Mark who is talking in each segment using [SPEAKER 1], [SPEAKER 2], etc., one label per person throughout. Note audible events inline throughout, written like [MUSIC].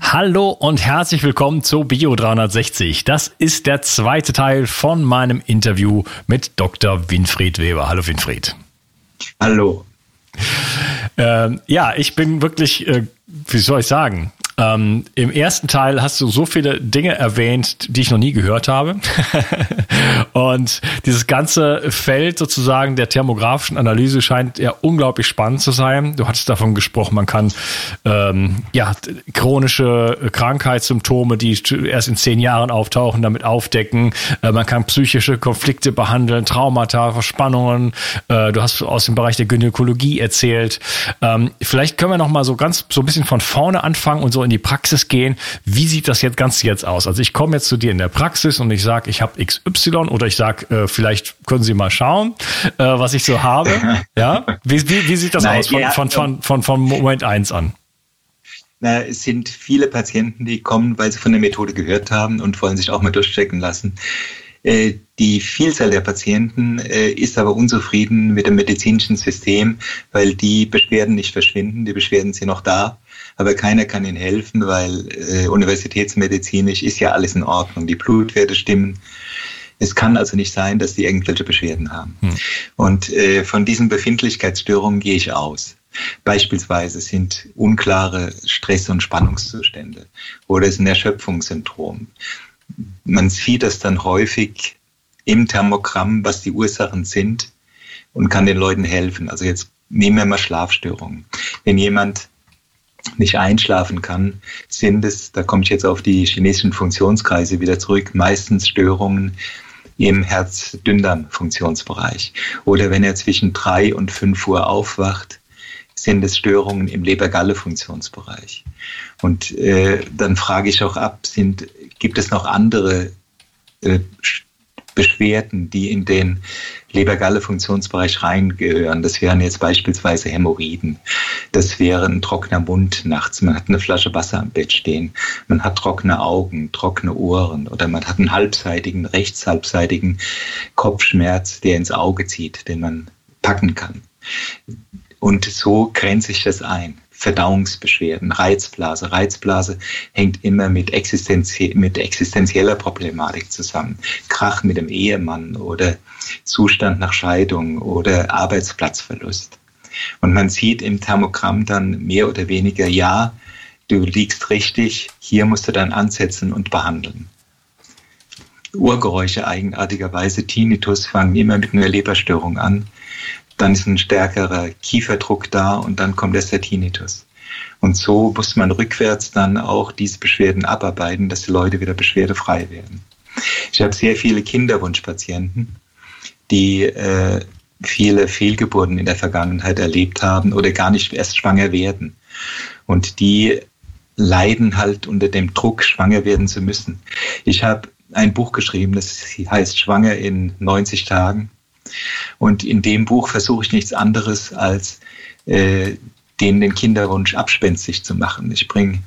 [SPEAKER 1] Hallo und herzlich willkommen zu Bio 360. Das ist der zweite Teil von meinem Interview mit Dr. Winfried Weber. Hallo Winfried.
[SPEAKER 2] Hallo.
[SPEAKER 1] Ähm, ja, ich bin wirklich, äh, wie soll ich sagen, ähm, Im ersten Teil hast du so viele Dinge erwähnt, die ich noch nie gehört habe. [LAUGHS] und dieses ganze Feld sozusagen der thermografischen Analyse scheint ja unglaublich spannend zu sein. Du hattest davon gesprochen, man kann ähm, ja chronische Krankheitssymptome, die erst in zehn Jahren auftauchen, damit aufdecken. Äh, man kann psychische Konflikte behandeln, Traumata, Verspannungen. Äh, du hast aus dem Bereich der Gynäkologie erzählt. Ähm, vielleicht können wir noch mal so ganz so ein bisschen von vorne anfangen und so in in die Praxis gehen. Wie sieht das jetzt ganz jetzt aus? Also ich komme jetzt zu dir in der Praxis und ich sage, ich habe XY oder ich sage, äh, vielleicht können Sie mal schauen, äh, was ich so habe. [LAUGHS] ja, wie, wie, wie sieht das Nein, aus von, ja, von, von, von, von Moment eins an?
[SPEAKER 2] Na, es sind viele Patienten, die kommen, weil sie von der Methode gehört haben und wollen sich auch mal durchchecken lassen. Äh, die Vielzahl der Patienten äh, ist aber unzufrieden mit dem medizinischen System, weil die Beschwerden nicht verschwinden, die Beschwerden sind noch da aber keiner kann ihnen helfen, weil äh, universitätsmedizinisch ist ja alles in Ordnung. Die Blutwerte stimmen. Es kann also nicht sein, dass die irgendwelche Beschwerden haben. Hm. Und äh, von diesen Befindlichkeitsstörungen gehe ich aus. Beispielsweise sind unklare Stress- und Spannungszustände oder es ist ein Erschöpfungssyndrom. Man sieht das dann häufig im Thermogramm, was die Ursachen sind und kann den Leuten helfen. Also jetzt nehmen wir mal Schlafstörungen. Wenn jemand nicht einschlafen kann, sind es, da komme ich jetzt auf die chinesischen Funktionskreise wieder zurück, meistens Störungen im Herz-Dünndarm-Funktionsbereich. Oder wenn er zwischen drei und fünf Uhr aufwacht, sind es Störungen im Leber-Galle-Funktionsbereich. Und äh, dann frage ich auch ab, sind, gibt es noch andere äh, Beschwerden, die in den Leber-Galle-Funktionsbereich reingehören. Das wären jetzt beispielsweise Hämorrhoiden. Das wäre ein trockener Mund nachts. Man hat eine Flasche Wasser am Bett stehen. Man hat trockene Augen, trockene Ohren oder man hat einen halbseitigen, rechtshalbseitigen Kopfschmerz, der ins Auge zieht, den man packen kann. Und so grenze ich das ein. Verdauungsbeschwerden, Reizblase. Reizblase hängt immer mit, existenzie mit existenzieller Problematik zusammen. Krach mit dem Ehemann oder Zustand nach Scheidung oder Arbeitsplatzverlust. Und man sieht im Thermogramm dann mehr oder weniger, ja, du liegst richtig, hier musst du dann ansetzen und behandeln. Urgeräusche eigenartigerweise, Tinnitus fangen immer mit einer Leberstörung an dann ist ein stärkerer Kieferdruck da und dann kommt erst der Tinnitus. Und so muss man rückwärts dann auch diese Beschwerden abarbeiten, dass die Leute wieder beschwerdefrei werden. Ich habe sehr viele Kinderwunschpatienten, die äh, viele Fehlgeburten in der Vergangenheit erlebt haben oder gar nicht erst schwanger werden. Und die leiden halt unter dem Druck, schwanger werden zu müssen. Ich habe ein Buch geschrieben, das heißt Schwanger in 90 Tagen. Und in dem Buch versuche ich nichts anderes, als äh, denen den Kinderwunsch abspenstig zu machen. Ich bringe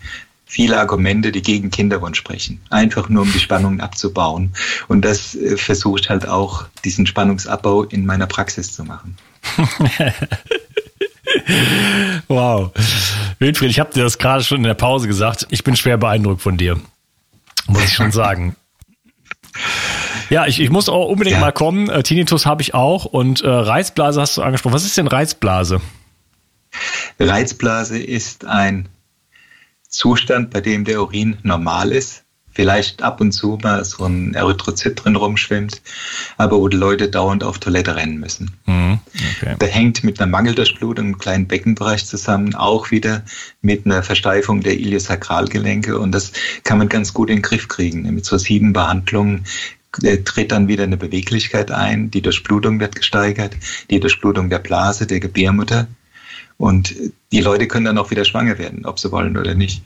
[SPEAKER 2] viele Argumente, die gegen Kinderwunsch sprechen, einfach nur um die Spannungen abzubauen. Und das äh, versuche ich halt auch, diesen Spannungsabbau in meiner Praxis zu machen. [LAUGHS]
[SPEAKER 1] wow. Wilfried, ich habe dir das gerade schon in der Pause gesagt. Ich bin schwer beeindruckt von dir. Muss ich schon sagen. [LAUGHS] Ja, ich, ich muss auch unbedingt ja. mal kommen. Äh, Tinnitus habe ich auch und äh, Reizblase hast du angesprochen. Was ist denn Reizblase?
[SPEAKER 2] Reizblase ist ein Zustand, bei dem der Urin normal ist. Vielleicht ab und zu mal so ein Erythrozyt drin rumschwimmt, aber wo die Leute dauernd auf Toilette rennen müssen. Mhm, okay. Der hängt mit einer Mangeldurchblutung im kleinen Beckenbereich zusammen, auch wieder mit einer Versteifung der Iliosakralgelenke und das kann man ganz gut in den Griff kriegen. Mit so sieben Behandlungen tritt dann wieder eine Beweglichkeit ein, die Durchblutung wird gesteigert, die Durchblutung der Blase, der Gebärmutter. Und die Leute können dann auch wieder schwanger werden, ob sie wollen oder nicht.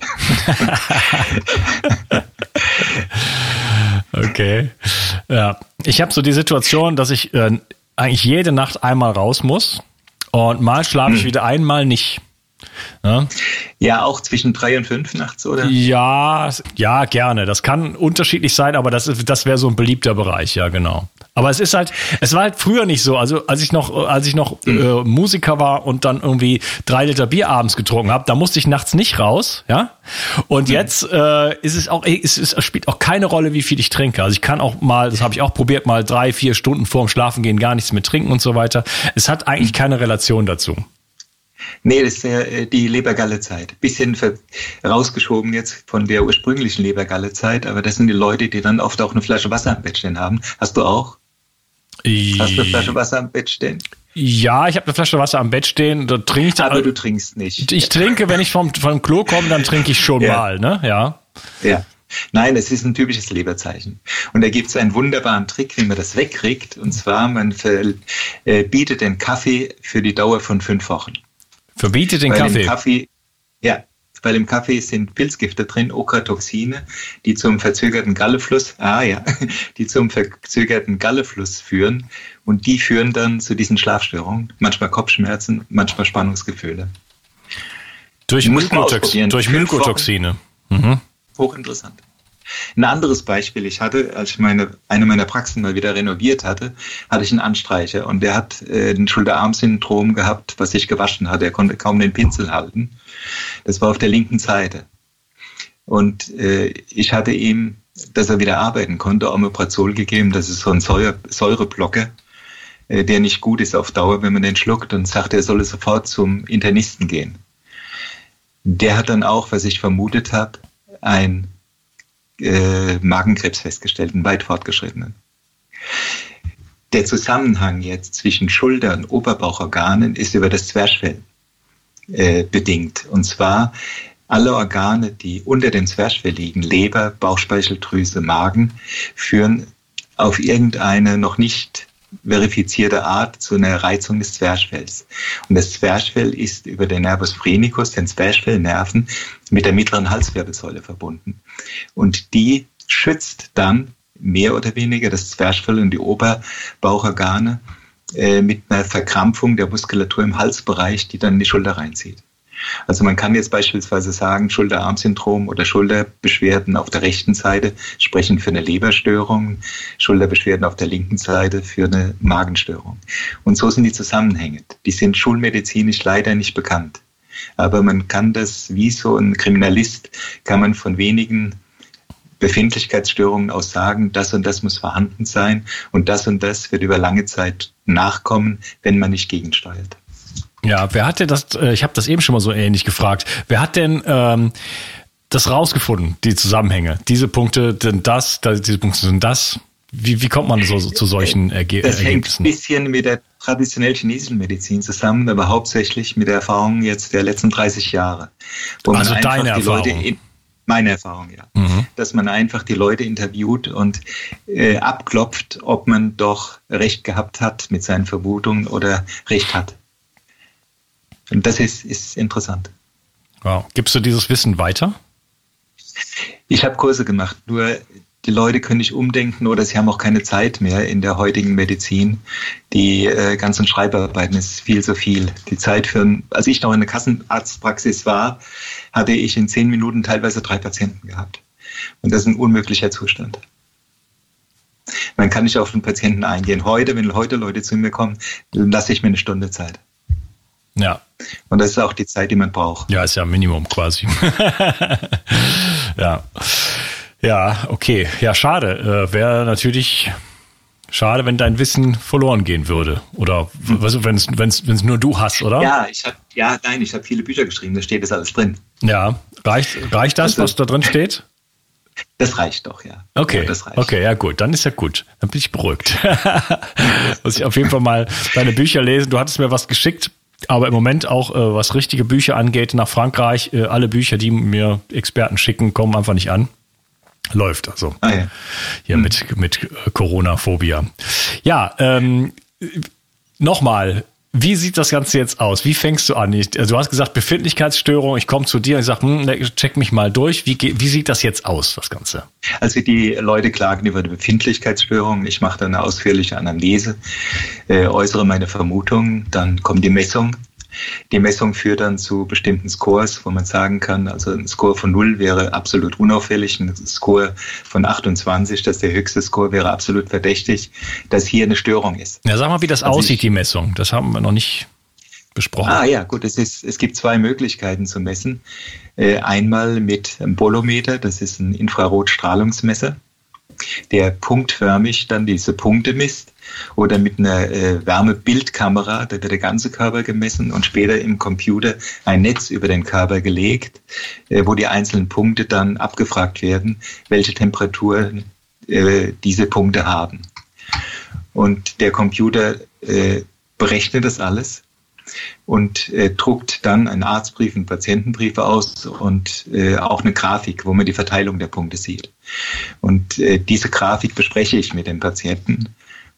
[SPEAKER 2] [LAUGHS]
[SPEAKER 1] okay. Ja. Ich habe so die Situation, dass ich äh, eigentlich jede Nacht einmal raus muss und mal schlafe ich hm. wieder einmal nicht.
[SPEAKER 2] Ja? ja, auch zwischen drei und fünf nachts, oder?
[SPEAKER 1] Ja, ja, gerne. Das kann unterschiedlich sein, aber das, das wäre so ein beliebter Bereich, ja, genau. Aber es ist halt, es war halt früher nicht so. Also als ich noch, als ich noch mhm. äh, Musiker war und dann irgendwie drei Liter Bier abends getrunken habe, da musste ich nachts nicht raus, ja. Und mhm. jetzt äh, ist es auch, es, es spielt auch keine Rolle, wie viel ich trinke. Also ich kann auch mal, das habe ich auch probiert, mal drei, vier Stunden vorm Schlafengehen gar nichts mehr trinken und so weiter. Es hat eigentlich keine Relation dazu.
[SPEAKER 2] Nee, das ist äh, die Lebergalle-Zeit. Bisschen rausgeschoben jetzt von der ursprünglichen Lebergalle-Zeit, aber das sind die Leute, die dann oft auch eine Flasche Wasser am Bett stehen haben. Hast du auch? Hast du eine Flasche Wasser am Bett stehen?
[SPEAKER 1] Ja, ich habe eine Flasche Wasser am Bett stehen. Da trinke ich dann,
[SPEAKER 2] Aber du trinkst nicht.
[SPEAKER 1] Ich trinke, wenn ich vom, vom Klo komme, dann trinke ich schon ja. mal, ne? Ja.
[SPEAKER 2] Ja. Nein, es ist ein typisches Leberzeichen. Und da gibt es einen wunderbaren Trick, wie man das wegkriegt. Und zwar, man verbietet den Kaffee für die Dauer von fünf Wochen.
[SPEAKER 1] Verbietet den Kaffee?
[SPEAKER 2] Kaffee? Ja, weil im Kaffee sind Pilzgifte drin, Okratoxine, die zum verzögerten Gallefluss, ah ja, [LAUGHS] die zum verzögerten Gallefluss führen und die führen dann zu diesen Schlafstörungen, manchmal Kopfschmerzen, manchmal Spannungsgefühle.
[SPEAKER 1] Durch, Mykotox durch Mykotoxine.
[SPEAKER 2] Mhm. Hochinteressant. Ein anderes Beispiel, ich hatte, als ich meine, eine meiner Praxen mal wieder renoviert hatte, hatte ich einen Anstreicher und der hat äh, ein Schulterarm-Syndrom gehabt, was sich gewaschen hat. Er konnte kaum den Pinsel halten. Das war auf der linken Seite. Und äh, ich hatte ihm, dass er wieder arbeiten konnte, Omeprazol gegeben. Das ist so ein Säure, Säureblocker, äh, der nicht gut ist auf Dauer, wenn man den schluckt und sagt, er solle sofort zum Internisten gehen. Der hat dann auch, was ich vermutet habe, ein äh, Magenkrebs festgestellt, einen weit fortgeschrittenen. Der Zusammenhang jetzt zwischen Schulter- und Oberbauchorganen ist über das Zwerchfell äh, bedingt. Und zwar alle Organe, die unter dem Zwerchfell liegen, Leber, Bauchspeicheldrüse, Magen, führen auf irgendeine noch nicht verifizierte Art zu einer Reizung des Zwerchfells. Und das Zwerchfell ist über den Nervus phrenicus, den Zwerchfellnerven, mit der mittleren Halswirbelsäule verbunden. Und die schützt dann mehr oder weniger das Zwerchfell und die Oberbauchorgane äh, mit einer Verkrampfung der Muskulatur im Halsbereich, die dann in die Schulter reinzieht. Also man kann jetzt beispielsweise sagen, Schulter-Arm-Syndrom oder Schulterbeschwerden auf der rechten Seite sprechen für eine Leberstörung, Schulterbeschwerden auf der linken Seite für eine Magenstörung. Und so sind die Zusammenhänge. Die sind schulmedizinisch leider nicht bekannt. Aber man kann das, wie so ein Kriminalist, kann man von wenigen Befindlichkeitsstörungen aus sagen, das und das muss vorhanden sein und das und das wird über lange Zeit nachkommen, wenn man nicht gegensteuert.
[SPEAKER 1] Ja, wer hat denn das, äh, ich habe das eben schon mal so ähnlich gefragt, wer hat denn ähm, das rausgefunden, die Zusammenhänge? Diese Punkte sind das, diese Punkte sind das. Wie, wie kommt man so, so zu solchen Erge
[SPEAKER 2] das Ergebnissen? Das hängt ein bisschen mit der traditionell chinesischen Medizin zusammen, aber hauptsächlich mit der Erfahrung jetzt der letzten 30 Jahre.
[SPEAKER 1] also deine Erfahrung?
[SPEAKER 2] In, meine Erfahrung, ja. Mhm. Dass man einfach die Leute interviewt und äh, abklopft, ob man doch Recht gehabt hat mit seinen Vermutungen oder Recht hat. Und das ist, ist interessant.
[SPEAKER 1] Wow. Gibst du dieses Wissen weiter?
[SPEAKER 2] Ich habe Kurse gemacht, nur die Leute können nicht umdenken oder sie haben auch keine Zeit mehr in der heutigen Medizin. Die äh, ganzen Schreibarbeiten ist viel zu viel. Die Zeit für, als ich noch in der Kassenarztpraxis war, hatte ich in zehn Minuten teilweise drei Patienten gehabt. Und das ist ein unmöglicher Zustand. Man kann nicht auf den Patienten eingehen. Heute, wenn heute Leute zu mir kommen, dann lasse ich mir eine Stunde Zeit.
[SPEAKER 1] Ja.
[SPEAKER 2] Und das ist auch die Zeit, die man braucht.
[SPEAKER 1] Ja, ist ja Minimum quasi. [LAUGHS] ja. Ja, okay. Ja, schade. Äh, Wäre natürlich schade, wenn dein Wissen verloren gehen würde. Oder hm. wenn es wenn's, nur du hast, oder?
[SPEAKER 2] Ja, ich habe ja, nein, ich habe viele Bücher geschrieben, da steht das alles drin.
[SPEAKER 1] Ja. Reicht, reicht das, also, was da drin steht?
[SPEAKER 2] Das reicht doch, ja.
[SPEAKER 1] Okay,
[SPEAKER 2] ja,
[SPEAKER 1] okay, ja gut, dann ist ja gut. Dann bin ich beruhigt. [LAUGHS] Muss ich auf jeden Fall mal deine Bücher lesen. Du hattest mir was geschickt, aber im Moment auch, äh, was richtige Bücher angeht, nach Frankreich, äh, alle Bücher, die mir Experten schicken, kommen einfach nicht an. Läuft also. Ah, ja. Hier hm. mit, mit Corona-Phobia. Ja, ähm, nochmal, wie sieht das Ganze jetzt aus? Wie fängst du an? Ich, also du hast gesagt, Befindlichkeitsstörung, ich komme zu dir und sage, hm, check mich mal durch. Wie, wie sieht das jetzt aus, das Ganze?
[SPEAKER 2] Also die Leute klagen über eine Befindlichkeitsstörung. Ich mache dann eine ausführliche Analyse, äh, äußere meine Vermutungen, dann kommt die Messung. Die Messung führt dann zu bestimmten Scores, wo man sagen kann, also ein Score von 0 wäre absolut unauffällig, ein Score von 28, das ist der höchste Score, wäre absolut verdächtig, dass hier eine Störung ist.
[SPEAKER 1] Ja, sag mal, wie das also aussieht, ich, die Messung. Das haben wir noch nicht besprochen.
[SPEAKER 2] Ah ja, gut, es, ist, es gibt zwei Möglichkeiten zu messen. Äh, einmal mit einem Bolometer, das ist ein Infrarotstrahlungsmesser der punktförmig dann diese Punkte misst oder mit einer äh, Wärmebildkamera, da wird der ganze Körper gemessen und später im Computer ein Netz über den Körper gelegt, äh, wo die einzelnen Punkte dann abgefragt werden, welche Temperatur äh, diese Punkte haben. Und der Computer äh, berechnet das alles und äh, druckt dann einen Arztbrief, einen Patientenbrief aus und äh, auch eine Grafik, wo man die Verteilung der Punkte sieht. Und äh, diese Grafik bespreche ich mit dem Patienten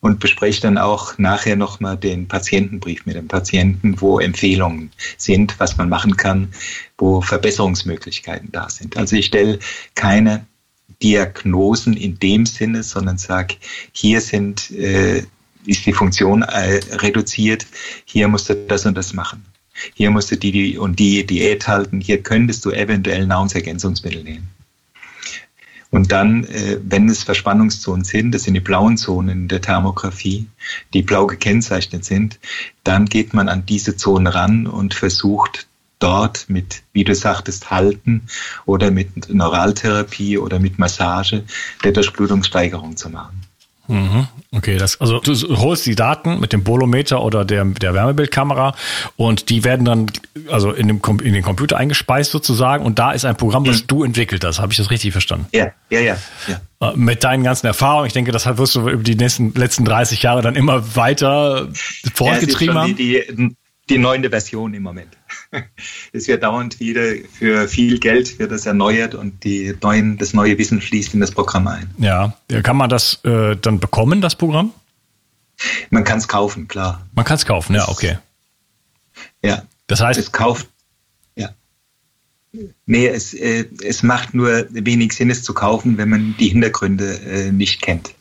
[SPEAKER 2] und bespreche dann auch nachher nochmal den Patientenbrief mit dem Patienten, wo Empfehlungen sind, was man machen kann, wo Verbesserungsmöglichkeiten da sind. Also ich stelle keine Diagnosen in dem Sinne, sondern sage, hier sind äh, ist die Funktion äh, reduziert, hier musst du das und das machen. Hier musst du die, und die Diät halten, hier könntest du eventuell Nahrungsergänzungsmittel nehmen. Und dann, äh, wenn es Verspannungszonen sind, das sind die blauen Zonen der Thermografie, die blau gekennzeichnet sind, dann geht man an diese Zonen ran und versucht dort mit, wie du sagtest, Halten oder mit Neuraltherapie oder mit Massage der Durchblutungssteigerung zu machen.
[SPEAKER 1] Mhm. Okay, das, also du holst die Daten mit dem Bolometer oder der, der Wärmebildkamera und die werden dann also in, dem, in den Computer eingespeist sozusagen und da ist ein Programm, das mhm. du entwickelt hast. Habe ich das richtig verstanden?
[SPEAKER 2] Ja, ja, ja. ja.
[SPEAKER 1] Äh, mit deinen ganzen Erfahrungen, ich denke, das wirst du über die nächsten letzten 30 Jahre dann immer weiter fortgetrieben
[SPEAKER 2] ja, haben. Die, die, die neunte Version im Moment. [LAUGHS] es wird dauernd wieder für viel Geld wird das erneuert und die neuen, das neue Wissen fließt in das Programm ein.
[SPEAKER 1] Ja, kann man das äh, dann bekommen, das Programm?
[SPEAKER 2] Man kann es kaufen, klar.
[SPEAKER 1] Man kann es kaufen, ja, okay.
[SPEAKER 2] Ja.
[SPEAKER 1] Das heißt.
[SPEAKER 2] Es kauft, ja. Nee, es, äh, es macht nur wenig Sinn, es zu kaufen, wenn man die Hintergründe äh, nicht kennt.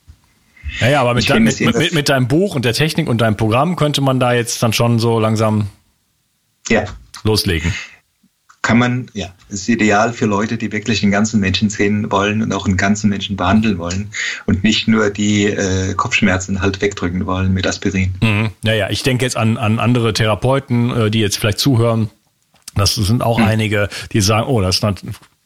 [SPEAKER 1] Ja, ja, aber mit, dein, mit, mit, mit, deinem Buch und der Technik und deinem Programm könnte man da jetzt dann schon so langsam
[SPEAKER 2] ja.
[SPEAKER 1] Loslegen.
[SPEAKER 2] Kann man, ja, ist ideal für Leute, die wirklich einen ganzen Menschen sehen wollen und auch einen ganzen Menschen behandeln wollen und nicht nur die äh, Kopfschmerzen halt wegdrücken wollen mit Aspirin.
[SPEAKER 1] Mhm. Naja, ich denke jetzt an, an andere Therapeuten, äh, die jetzt vielleicht zuhören. Das sind auch mhm. einige, die sagen, oh, das ist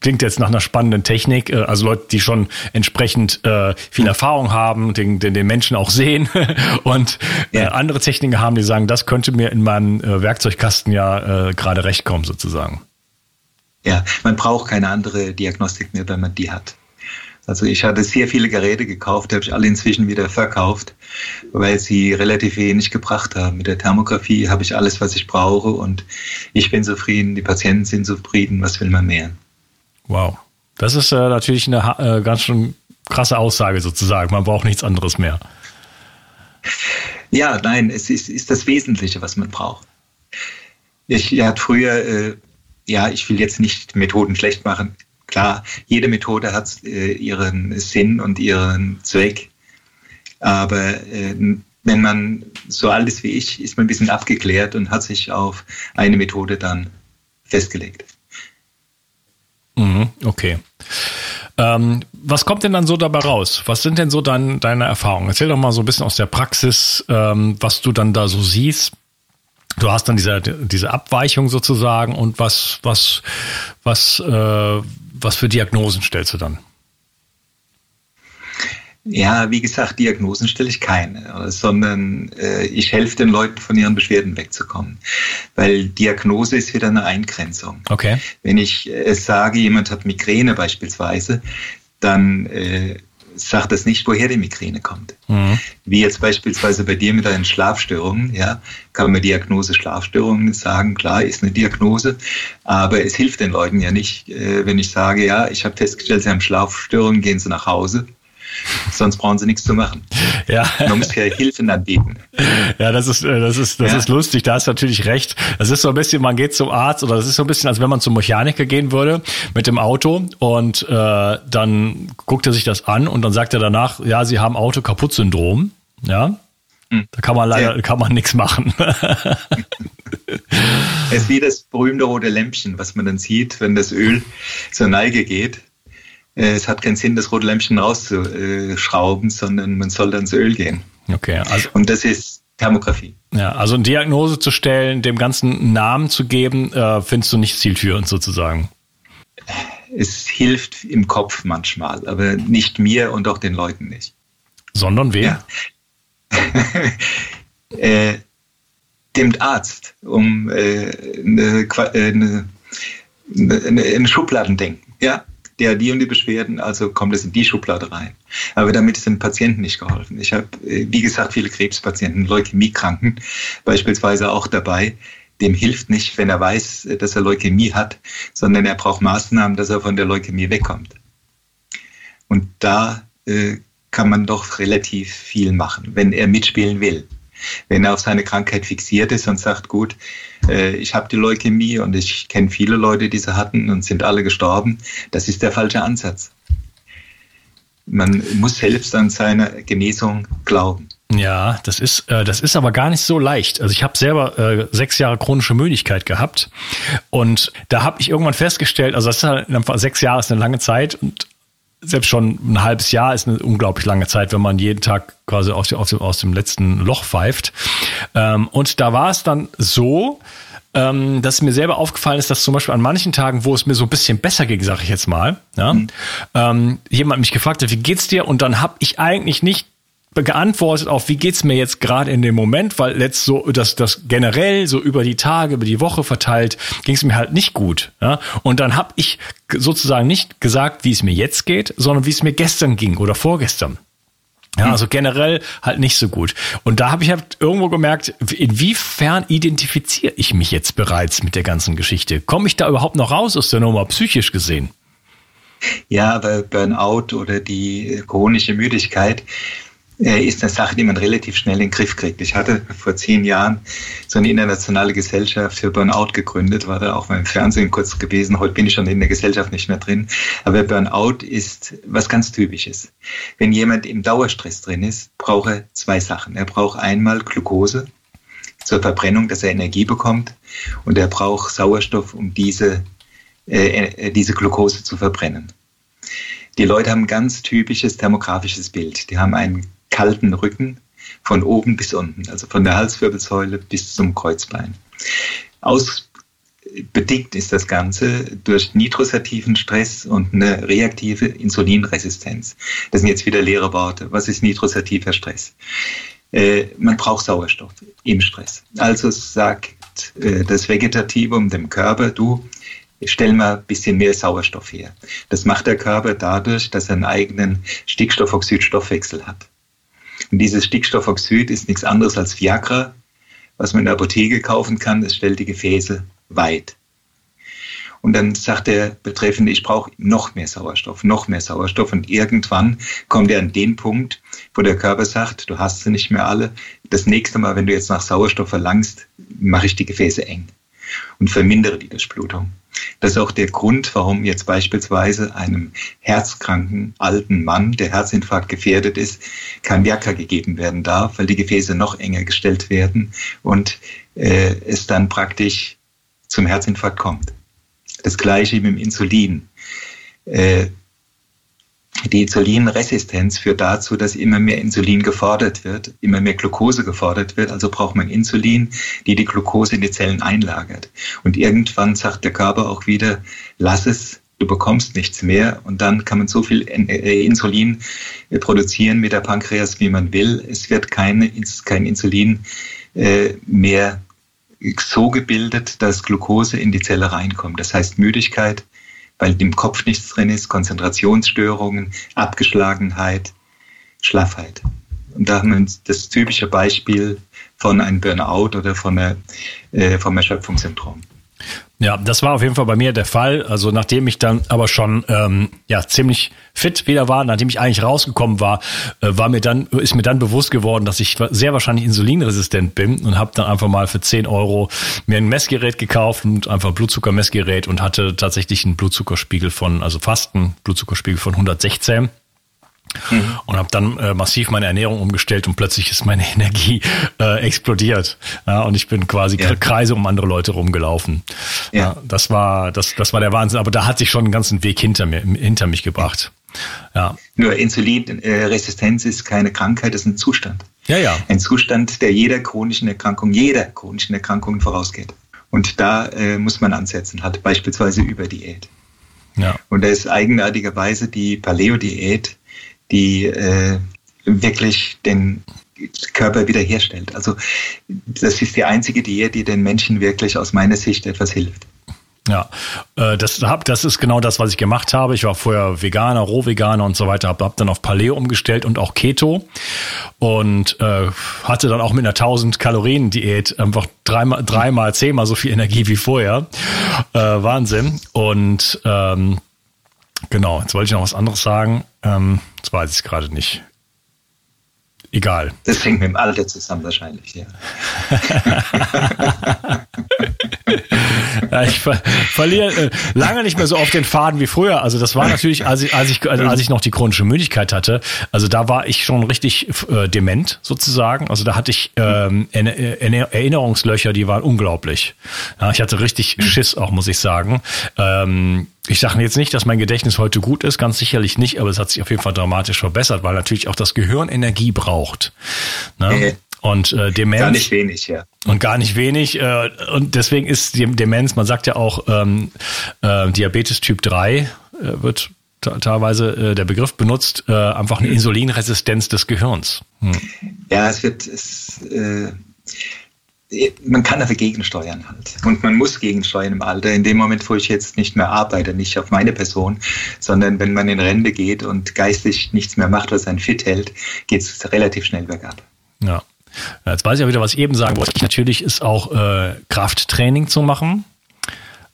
[SPEAKER 1] klingt jetzt nach einer spannenden Technik. Äh, also Leute, die schon entsprechend äh, viel Erfahrung haben, den, den, den Menschen auch sehen [LAUGHS] und äh, andere Techniken haben, die sagen, das könnte mir in meinem äh, Werkzeugkasten ja äh, gerade recht kommen, sozusagen.
[SPEAKER 2] Ja, man braucht keine andere Diagnostik mehr, wenn man die hat. Also ich hatte sehr viele Geräte gekauft, habe ich alle inzwischen wieder verkauft, weil sie relativ wenig gebracht haben. Mit der Thermografie habe ich alles, was ich brauche und ich bin zufrieden, die Patienten sind zufrieden, was will man mehr?
[SPEAKER 1] Wow. Das ist äh, natürlich eine äh, ganz schön krasse Aussage sozusagen. Man braucht nichts anderes mehr.
[SPEAKER 2] Ja, nein, es ist, ist das Wesentliche, was man braucht. Ich hatte früher, äh, ja, ich will jetzt nicht Methoden schlecht machen, klar, jede Methode hat äh, ihren Sinn und ihren Zweck. Aber äh, wenn man so alt ist wie ich, ist man ein bisschen abgeklärt und hat sich auf eine Methode dann festgelegt.
[SPEAKER 1] Mhm, okay. Ähm, was kommt denn dann so dabei raus? Was sind denn so dein, deine Erfahrungen? Erzähl doch mal so ein bisschen aus der Praxis, ähm, was du dann da so siehst. Du hast dann diese, diese Abweichung sozusagen und was, was, was, äh, was für Diagnosen stellst du dann?
[SPEAKER 2] Ja, wie gesagt, Diagnosen stelle ich keine, sondern äh, ich helfe den Leuten von ihren Beschwerden wegzukommen. Weil Diagnose ist wieder eine Eingrenzung.
[SPEAKER 1] Okay.
[SPEAKER 2] Wenn ich äh, sage, jemand hat Migräne beispielsweise, dann äh, sagt das nicht, woher die Migräne kommt. Mhm. Wie jetzt beispielsweise bei dir mit deinen Schlafstörungen, ja, kann man Diagnose Schlafstörungen sagen, klar, ist eine Diagnose, aber es hilft den Leuten ja nicht, äh, wenn ich sage, ja, ich habe festgestellt, Sie haben Schlafstörungen, gehen Sie nach Hause Sonst brauchen sie nichts zu machen.
[SPEAKER 1] Ja.
[SPEAKER 2] Man muss ja Hilfe anbieten.
[SPEAKER 1] Ja, das ist, äh, das ist, das ja. ist lustig. Da hast du natürlich recht. Das ist so ein bisschen, man geht zum Arzt oder das ist so ein bisschen, als wenn man zum Mechaniker gehen würde mit dem Auto und äh, dann guckt er sich das an und dann sagt er danach, ja, sie haben Auto-Kaputt-Syndrom. Ja. Hm. Da kann man leider, ja. kann man nichts machen. [LAUGHS]
[SPEAKER 2] es ist wie das berühmte rote Lämpchen, was man dann sieht, wenn das Öl zur Neige geht es hat keinen Sinn, das rote Lämpchen rauszuschrauben, sondern man soll dann ins Öl gehen.
[SPEAKER 1] Okay.
[SPEAKER 2] Also, Und das ist Thermografie.
[SPEAKER 1] Ja, also eine Diagnose zu stellen, dem ganzen einen Namen zu geben, äh, findest du nicht zielführend sozusagen.
[SPEAKER 2] Es hilft im Kopf manchmal, aber nicht mir und auch den Leuten nicht.
[SPEAKER 1] Sondern wer?
[SPEAKER 2] Ja. [LAUGHS] äh, dem Arzt, um äh, eine, äh, eine, eine, eine Schubladendenken. Ja, der die und die Beschwerden, also kommt es in die Schublade rein. Aber damit ist dem Patienten nicht geholfen. Ich habe, äh, wie gesagt, viele Krebspatienten, Leukämiekranken beispielsweise auch dabei. Dem hilft nicht, wenn er weiß, dass er Leukämie hat, sondern er braucht Maßnahmen, dass er von der Leukämie wegkommt. Und da äh, kann man doch relativ viel machen, wenn er mitspielen will. Wenn er auf seine Krankheit fixiert ist und sagt, gut, äh, ich habe die Leukämie und ich kenne viele Leute, die sie hatten und sind alle gestorben, das ist der falsche Ansatz. Man muss selbst an seine Genesung glauben.
[SPEAKER 1] Ja, das ist, äh, das ist aber gar nicht so leicht. Also ich habe selber äh, sechs Jahre chronische Müdigkeit gehabt und da habe ich irgendwann festgestellt, also das ist halt, sechs Jahre ist eine lange Zeit und selbst schon ein halbes Jahr ist eine unglaublich lange Zeit, wenn man jeden Tag quasi aus, dem, aus dem letzten Loch pfeift. Ähm, und da war es dann so, ähm, dass mir selber aufgefallen ist, dass zum Beispiel an manchen Tagen, wo es mir so ein bisschen besser ging, sage ich jetzt mal, ja, mhm. ähm, jemand mich gefragt hat, wie geht's dir? Und dann habe ich eigentlich nicht geantwortet auf, wie geht's mir jetzt gerade in dem Moment, weil letzt so, dass das generell so über die Tage, über die Woche verteilt, ging es mir halt nicht gut. Ja? Und dann habe ich sozusagen nicht gesagt, wie es mir jetzt geht, sondern wie es mir gestern ging oder vorgestern. Ja, also generell halt nicht so gut. Und da habe ich halt irgendwo gemerkt, inwiefern identifiziere ich mich jetzt bereits mit der ganzen Geschichte? Komme ich da überhaupt noch raus aus der Nummer, psychisch gesehen?
[SPEAKER 2] Ja, aber Burnout oder die chronische Müdigkeit, äh, ist eine Sache, die man relativ schnell in den Griff kriegt. Ich hatte vor zehn Jahren so eine internationale Gesellschaft für Burnout gegründet, war da auch mal im Fernsehen kurz gewesen. Heute bin ich schon in der Gesellschaft nicht mehr drin. Aber Burnout ist was ganz Typisches. Wenn jemand im Dauerstress drin ist, braucht er zwei Sachen. Er braucht einmal Glucose zur Verbrennung, dass er Energie bekommt. Und er braucht Sauerstoff, um diese, äh, äh diese Glucose zu verbrennen. Die Leute haben ein ganz typisches thermografisches Bild. Die haben einen kalten Rücken von oben bis unten, also von der Halswirbelsäule bis zum Kreuzbein. Ausbedingt ist das Ganze durch nitrosativen Stress und eine reaktive Insulinresistenz. Das sind jetzt wieder leere Worte. Was ist nitrosativer Stress? Äh, man braucht Sauerstoff im Stress. Also sagt äh, das Vegetativum dem Körper, du, stell mal ein bisschen mehr Sauerstoff her. Das macht der Körper dadurch, dass er einen eigenen Stickstoffoxidstoffwechsel hat. Und dieses Stickstoffoxid ist nichts anderes als Viagra, was man in der Apotheke kaufen kann. Es stellt die Gefäße weit. Und dann sagt der Betreffende, ich brauche noch mehr Sauerstoff, noch mehr Sauerstoff. Und irgendwann kommt er an den Punkt, wo der Körper sagt, du hast sie nicht mehr alle. Das nächste Mal, wenn du jetzt nach Sauerstoff verlangst, mache ich die Gefäße eng. und vermindere die Durchblutung. Das ist auch der Grund, warum jetzt beispielsweise einem herzkranken alten Mann, der Herzinfarkt gefährdet ist, kein Viagra gegeben werden darf, weil die Gefäße noch enger gestellt werden und äh, es dann praktisch zum Herzinfarkt kommt. Das gleiche mit dem Insulin. Äh, die Insulinresistenz führt dazu, dass immer mehr Insulin gefordert wird, immer mehr Glucose gefordert wird. Also braucht man Insulin, die die Glucose in die Zellen einlagert. Und irgendwann sagt der Körper auch wieder, lass es, du bekommst nichts mehr. Und dann kann man so viel äh, Insulin äh, produzieren mit der Pankreas, wie man will. Es wird keine, kein Insulin äh, mehr so gebildet, dass Glucose in die Zelle reinkommt. Das heißt Müdigkeit, weil im Kopf nichts drin ist, Konzentrationsstörungen, Abgeschlagenheit, Schlaffheit. Und da haben wir das typische Beispiel von einem Burnout oder von, einer, äh, vom Erschöpfungssyndrom.
[SPEAKER 1] Ja, das war auf jeden Fall bei mir der Fall. Also nachdem ich dann aber schon ähm, ja ziemlich fit wieder war, nachdem ich eigentlich rausgekommen war, äh, war mir dann ist mir dann bewusst geworden, dass ich sehr wahrscheinlich insulinresistent bin und habe dann einfach mal für 10 Euro mir ein Messgerät gekauft und einfach Blutzuckermessgerät und hatte tatsächlich einen Blutzuckerspiegel von also fast einen Blutzuckerspiegel von 116 Mhm. Und habe dann äh, massiv meine Ernährung umgestellt und plötzlich ist meine [LAUGHS] Energie äh, explodiert. Ja, und ich bin quasi ja. Kreise um andere Leute rumgelaufen. Ja. ja. das war das, das war der Wahnsinn. Aber da hat sich schon einen ganzen Weg hinter mir hinter mich gebracht.
[SPEAKER 2] Ja. Nur Insulinresistenz ist keine Krankheit, ist ein Zustand.
[SPEAKER 1] Ja, ja.
[SPEAKER 2] Ein Zustand, der jeder chronischen Erkrankung, jeder chronischen Erkrankung vorausgeht. Und da äh, muss man ansetzen, hat beispielsweise über Diät. Ja. Und da ist eigenartigerweise die Paleo-Diät die äh, wirklich den Körper wiederherstellt. Also das ist die einzige Diät, die den Menschen wirklich aus meiner Sicht etwas hilft.
[SPEAKER 1] Ja, äh, das, das ist genau das, was ich gemacht habe. Ich war vorher Veganer, Rohveganer und so weiter, habe hab dann auf Paleo umgestellt und auch Keto und äh, hatte dann auch mit einer 1000 Kalorien Diät einfach dreimal, dreimal, zehnmal so viel Energie wie vorher. Äh, Wahnsinn. Und ähm, Genau, jetzt wollte ich noch was anderes sagen. Ähm, das weiß ich gerade nicht. Egal.
[SPEAKER 2] Das hängt mit dem Alter zusammen wahrscheinlich, ja. [LAUGHS]
[SPEAKER 1] ja ich ver verliere äh, lange nicht mehr so auf den Faden wie früher. Also das war natürlich, als ich, als ich, also als ich noch die chronische Müdigkeit hatte, also da war ich schon richtig äh, dement sozusagen. Also da hatte ich ähm, Erinnerungslöcher, die waren unglaublich. Ja, ich hatte richtig Schiss auch, muss ich sagen. Ähm, ich sage jetzt nicht, dass mein Gedächtnis heute gut ist, ganz sicherlich nicht, aber es hat sich auf jeden Fall dramatisch verbessert, weil natürlich auch das Gehirn Energie braucht. Ne? Und äh, Demenz.
[SPEAKER 2] Gar nicht wenig, ja.
[SPEAKER 1] Und gar nicht wenig. Äh, und deswegen ist Demenz, man sagt ja auch, ähm, äh, Diabetes Typ 3 äh, wird teilweise äh, der Begriff benutzt, äh, einfach eine Insulinresistenz des Gehirns. Hm.
[SPEAKER 2] Ja, es wird, es, man kann dafür gegensteuern halt. Und man muss gegensteuern im Alter. In dem Moment, wo ich jetzt nicht mehr arbeite, nicht auf meine Person, sondern wenn man in Rente geht und geistig nichts mehr macht, was einen fit hält, geht es relativ schnell bergab.
[SPEAKER 1] Ja. Jetzt weiß ich ja wieder, was ich eben sagen wollte. Natürlich ist auch äh, Krafttraining zu machen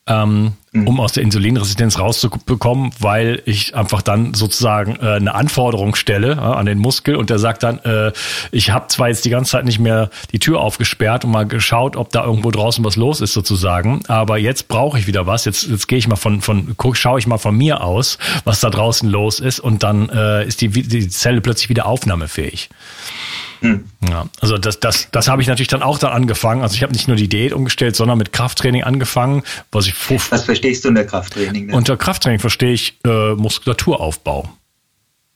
[SPEAKER 1] ähm. Um aus der Insulinresistenz rauszubekommen, weil ich einfach dann sozusagen äh, eine Anforderung stelle äh, an den Muskel und der sagt dann, äh, ich habe zwar jetzt die ganze Zeit nicht mehr die Tür aufgesperrt und mal geschaut, ob da irgendwo draußen was los ist sozusagen, aber jetzt brauche ich wieder was. Jetzt, jetzt gehe ich mal von, von schaue ich mal von mir aus, was da draußen los ist und dann äh, ist die, die Zelle plötzlich wieder aufnahmefähig. Hm. Ja, also das, das, das habe ich natürlich dann auch dann angefangen. Also ich habe nicht nur die Diät umgestellt, sondern mit Krafttraining angefangen, was ich
[SPEAKER 2] Was verstehst du unter Krafttraining?
[SPEAKER 1] Denn? Unter Krafttraining verstehe ich äh, Muskulaturaufbau.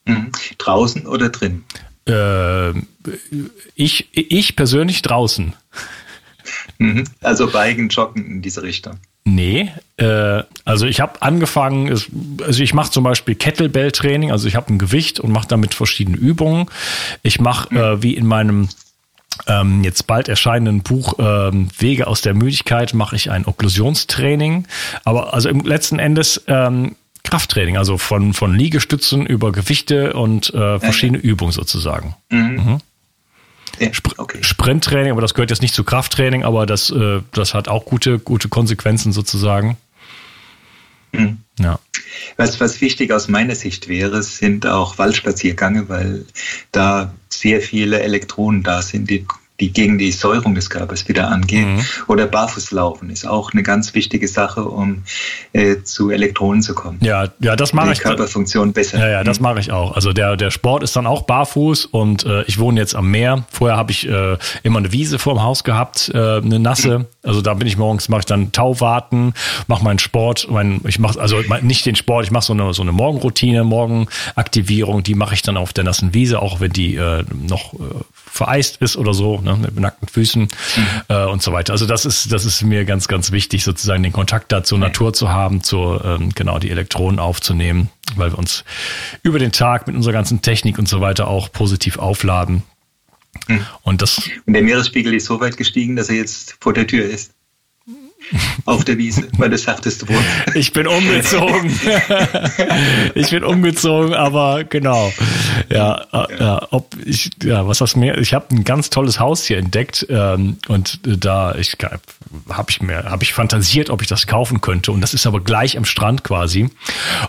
[SPEAKER 2] Mhm. Draußen oder drin?
[SPEAKER 1] Äh, ich, ich persönlich draußen.
[SPEAKER 2] Mhm. Also Beigen, Joggen in diese Richtung.
[SPEAKER 1] Nee, äh, also ich habe angefangen, also ich mache zum Beispiel Kettlebell-Training, also ich habe ein Gewicht und mache damit verschiedene Übungen. Ich mache, mhm. äh, wie in meinem ähm, jetzt bald erscheinenden Buch ähm, Wege aus der Müdigkeit, mache ich ein Okklusionstraining. Aber also im letzten Endes ähm, Krafttraining, also von, von Liegestützen über Gewichte und äh, verschiedene okay. Übungen sozusagen. Mhm. Mhm. Sp okay. Sprinttraining, aber das gehört jetzt nicht zu Krafttraining, aber das, äh, das hat auch gute, gute Konsequenzen sozusagen.
[SPEAKER 2] Mhm. Ja. Was, was wichtig aus meiner Sicht wäre, sind auch Waldspaziergänge, weil da sehr viele Elektronen da sind, die, die gegen die Säuerung des Körpers wieder angehen. Mhm. Oder Barfußlaufen ist auch eine ganz wichtige Sache, um äh, zu Elektronen zu kommen.
[SPEAKER 1] Ja, ja, das mache
[SPEAKER 2] ich. Die Körperfunktion besser.
[SPEAKER 1] Ja, ja, das mache ich auch. Also der, der Sport ist dann auch barfuß und äh, ich wohne jetzt am Meer. Vorher habe ich äh, immer eine Wiese vorm Haus gehabt, äh, eine nasse. Also da bin ich morgens, mache ich dann Tauwarten, mache meinen Sport. Mein, ich mache also nicht den Sport, ich mache so eine, so eine Morgenroutine, Morgenaktivierung, die mache ich dann auf der nassen Wiese, auch wenn die äh, noch äh, vereist ist oder so, ne, mit nackten Füßen mhm. äh, und so weiter. Also das ist, das ist mir ganz, ganz wichtig, sozusagen den Kontakt da zur Natur zu haben, zur, ähm, genau, die Elektronen aufzunehmen, weil wir uns über den Tag mit unserer ganzen Technik und so weiter auch positiv aufladen.
[SPEAKER 2] Mhm. Und das. Und der Meeresspiegel ist so weit gestiegen, dass er jetzt vor der Tür ist auf der Wiese, weil du sagtest, wo.
[SPEAKER 1] Ich bin umgezogen. [LAUGHS] ich bin umgezogen, aber genau. Ja, ja. ja ob ich, ja, was das mehr? Ich habe ein ganz tolles Haus hier entdeckt ähm, und da ich habe ich mir habe ich fantasiert, ob ich das kaufen könnte und das ist aber gleich am Strand quasi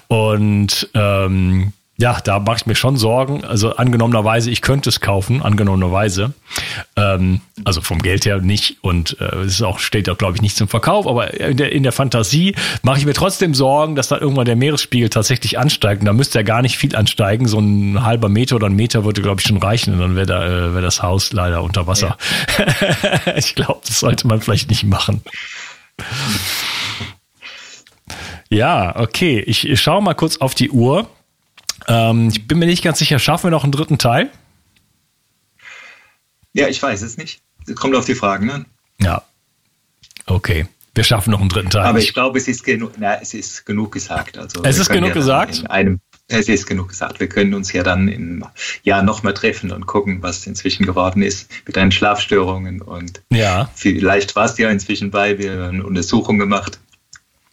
[SPEAKER 1] und ähm, ja, da mache ich mir schon Sorgen. Also angenommenerweise, ich könnte es kaufen, angenommenerweise. Ähm, also vom Geld her nicht. Und äh, es ist auch, steht auch, glaube ich, nicht zum Verkauf. Aber in der, in der Fantasie mache ich mir trotzdem Sorgen, dass dann irgendwann der Meeresspiegel tatsächlich ansteigt. Und da müsste er gar nicht viel ansteigen. So ein halber Meter oder ein Meter würde, glaube ich, schon reichen. Und dann wäre da, äh, wär das Haus leider unter Wasser. Ja. [LAUGHS] ich glaube, das sollte man vielleicht nicht machen. Ja, okay. Ich, ich schaue mal kurz auf die Uhr. Ähm, ich bin mir nicht ganz sicher, schaffen wir noch einen dritten Teil?
[SPEAKER 2] Ja, ich weiß es nicht. Kommt auf die Fragen an.
[SPEAKER 1] Ja. Okay. Wir schaffen noch einen dritten Teil.
[SPEAKER 2] Aber ich glaube, es ist genug, na, es ist genug gesagt. Also
[SPEAKER 1] es ist genug ja gesagt?
[SPEAKER 2] Einem, es ist genug gesagt. Wir können uns ja dann im Jahr nochmal treffen und gucken, was inzwischen geworden ist mit deinen Schlafstörungen. Und
[SPEAKER 1] ja.
[SPEAKER 2] vielleicht warst du ja inzwischen bei. Wir haben eine Untersuchung gemacht.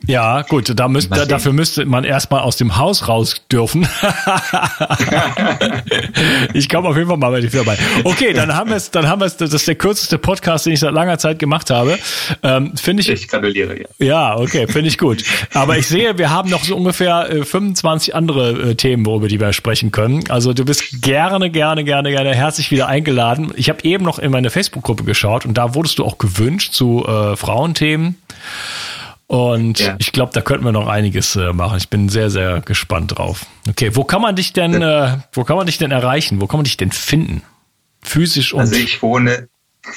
[SPEAKER 1] Ja, gut, da müsst, da, dafür müsste man erstmal aus dem Haus raus dürfen. [LAUGHS] ich komme auf jeden Fall mal bei dir vorbei. Okay, dann haben wir es, dann haben wir es, das ist der kürzeste Podcast, den ich seit langer Zeit gemacht habe. Ähm, finde ich.
[SPEAKER 2] Ich gratuliere,
[SPEAKER 1] ja. Ja, okay, finde ich gut. Aber ich sehe, wir haben noch so ungefähr äh, 25 andere äh, Themen, worüber die wir sprechen können. Also du bist gerne, gerne, gerne, gerne herzlich wieder eingeladen. Ich habe eben noch in meine Facebook-Gruppe geschaut und da wurdest du auch gewünscht zu äh, Frauenthemen. Und ja. ich glaube, da könnten wir noch einiges äh, machen. Ich bin sehr, sehr gespannt drauf. Okay, wo kann man dich denn, äh, wo kann man dich denn erreichen? Wo kann man dich denn finden? Physisch und.
[SPEAKER 2] Also ich wohne,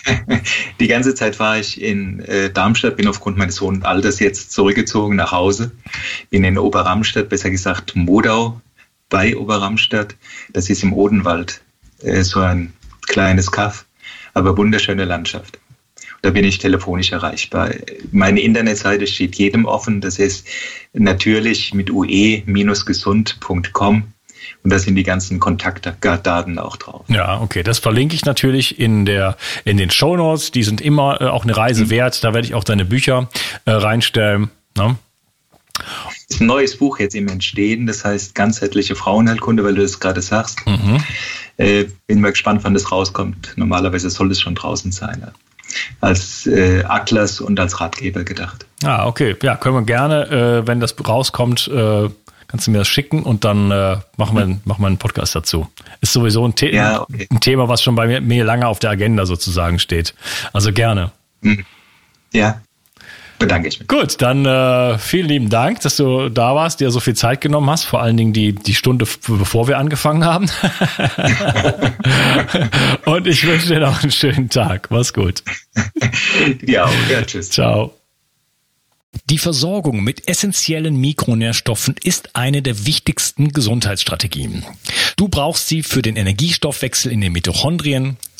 [SPEAKER 2] [LAUGHS] die ganze Zeit war ich in äh, Darmstadt, bin aufgrund meines hohen Alters jetzt zurückgezogen nach Hause. Bin in Oberramstadt, besser gesagt Modau bei Oberramstadt. Das ist im Odenwald, äh, so ein kleines Kaff, aber wunderschöne Landschaft. Da bin ich telefonisch erreichbar. Meine Internetseite steht jedem offen. Das ist natürlich mit ue-gesund.com. Und da sind die ganzen Kontaktdaten auch drauf.
[SPEAKER 1] Ja, okay. Das verlinke ich natürlich in der, in den Show Notes. Die sind immer äh, auch eine Reise mhm. wert. Da werde ich auch deine Bücher äh, reinstellen. Ne?
[SPEAKER 2] ist ein neues Buch jetzt im Entstehen, das heißt ganzheitliche Frauenheilkunde, weil du das gerade sagst. Mhm. Äh, bin mal gespannt, wann das rauskommt. Normalerweise soll es schon draußen sein. Als äh, Atlas und als Ratgeber gedacht.
[SPEAKER 1] Ah, okay. Ja, können wir gerne, äh, wenn das rauskommt, äh, kannst du mir das schicken und dann äh, machen, wir, machen wir einen Podcast dazu. Ist sowieso ein, The ja, okay. ein Thema, was schon bei mir, mir lange auf der Agenda sozusagen steht. Also gerne.
[SPEAKER 2] Hm. Ja, bedanke ich mich.
[SPEAKER 1] Gut, dann äh, vielen lieben Dank, dass du da warst, dir so viel Zeit genommen hast, vor allen Dingen die, die Stunde, bevor wir angefangen haben. [LAUGHS] Und ich wünsche dir noch einen schönen Tag. Mach's gut.
[SPEAKER 2] Ja, auch. Ja, tschüss.
[SPEAKER 1] Ciao. Die Versorgung mit essentiellen Mikronährstoffen ist eine der wichtigsten Gesundheitsstrategien. Du brauchst sie für den Energiestoffwechsel in den Mitochondrien,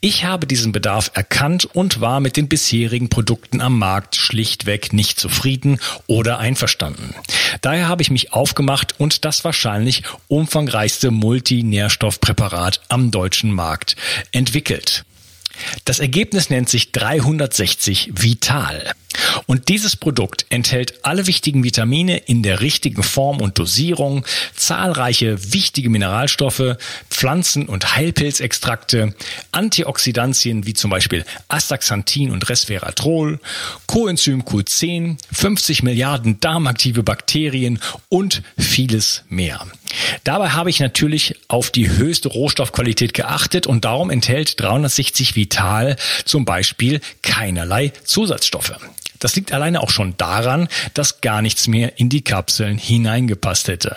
[SPEAKER 1] Ich habe diesen Bedarf erkannt und war mit den bisherigen Produkten am Markt schlichtweg nicht zufrieden oder einverstanden. Daher habe ich mich aufgemacht und das wahrscheinlich umfangreichste Multinährstoffpräparat am deutschen Markt entwickelt. Das Ergebnis nennt sich 360 Vital. Und dieses Produkt enthält alle wichtigen Vitamine in der richtigen Form und Dosierung, zahlreiche wichtige Mineralstoffe, Pflanzen- und Heilpilzextrakte, Antioxidantien wie zum Beispiel Astaxanthin und Resveratrol, Coenzym Q10, 50 Milliarden darmaktive Bakterien und vieles mehr. Dabei habe ich natürlich auf die höchste Rohstoffqualität geachtet und darum enthält 360 Vital zum Beispiel keinerlei Zusatzstoffe. Das liegt alleine auch schon daran, dass gar nichts mehr in die Kapseln hineingepasst hätte.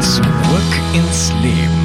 [SPEAKER 1] Zurück ins Leben.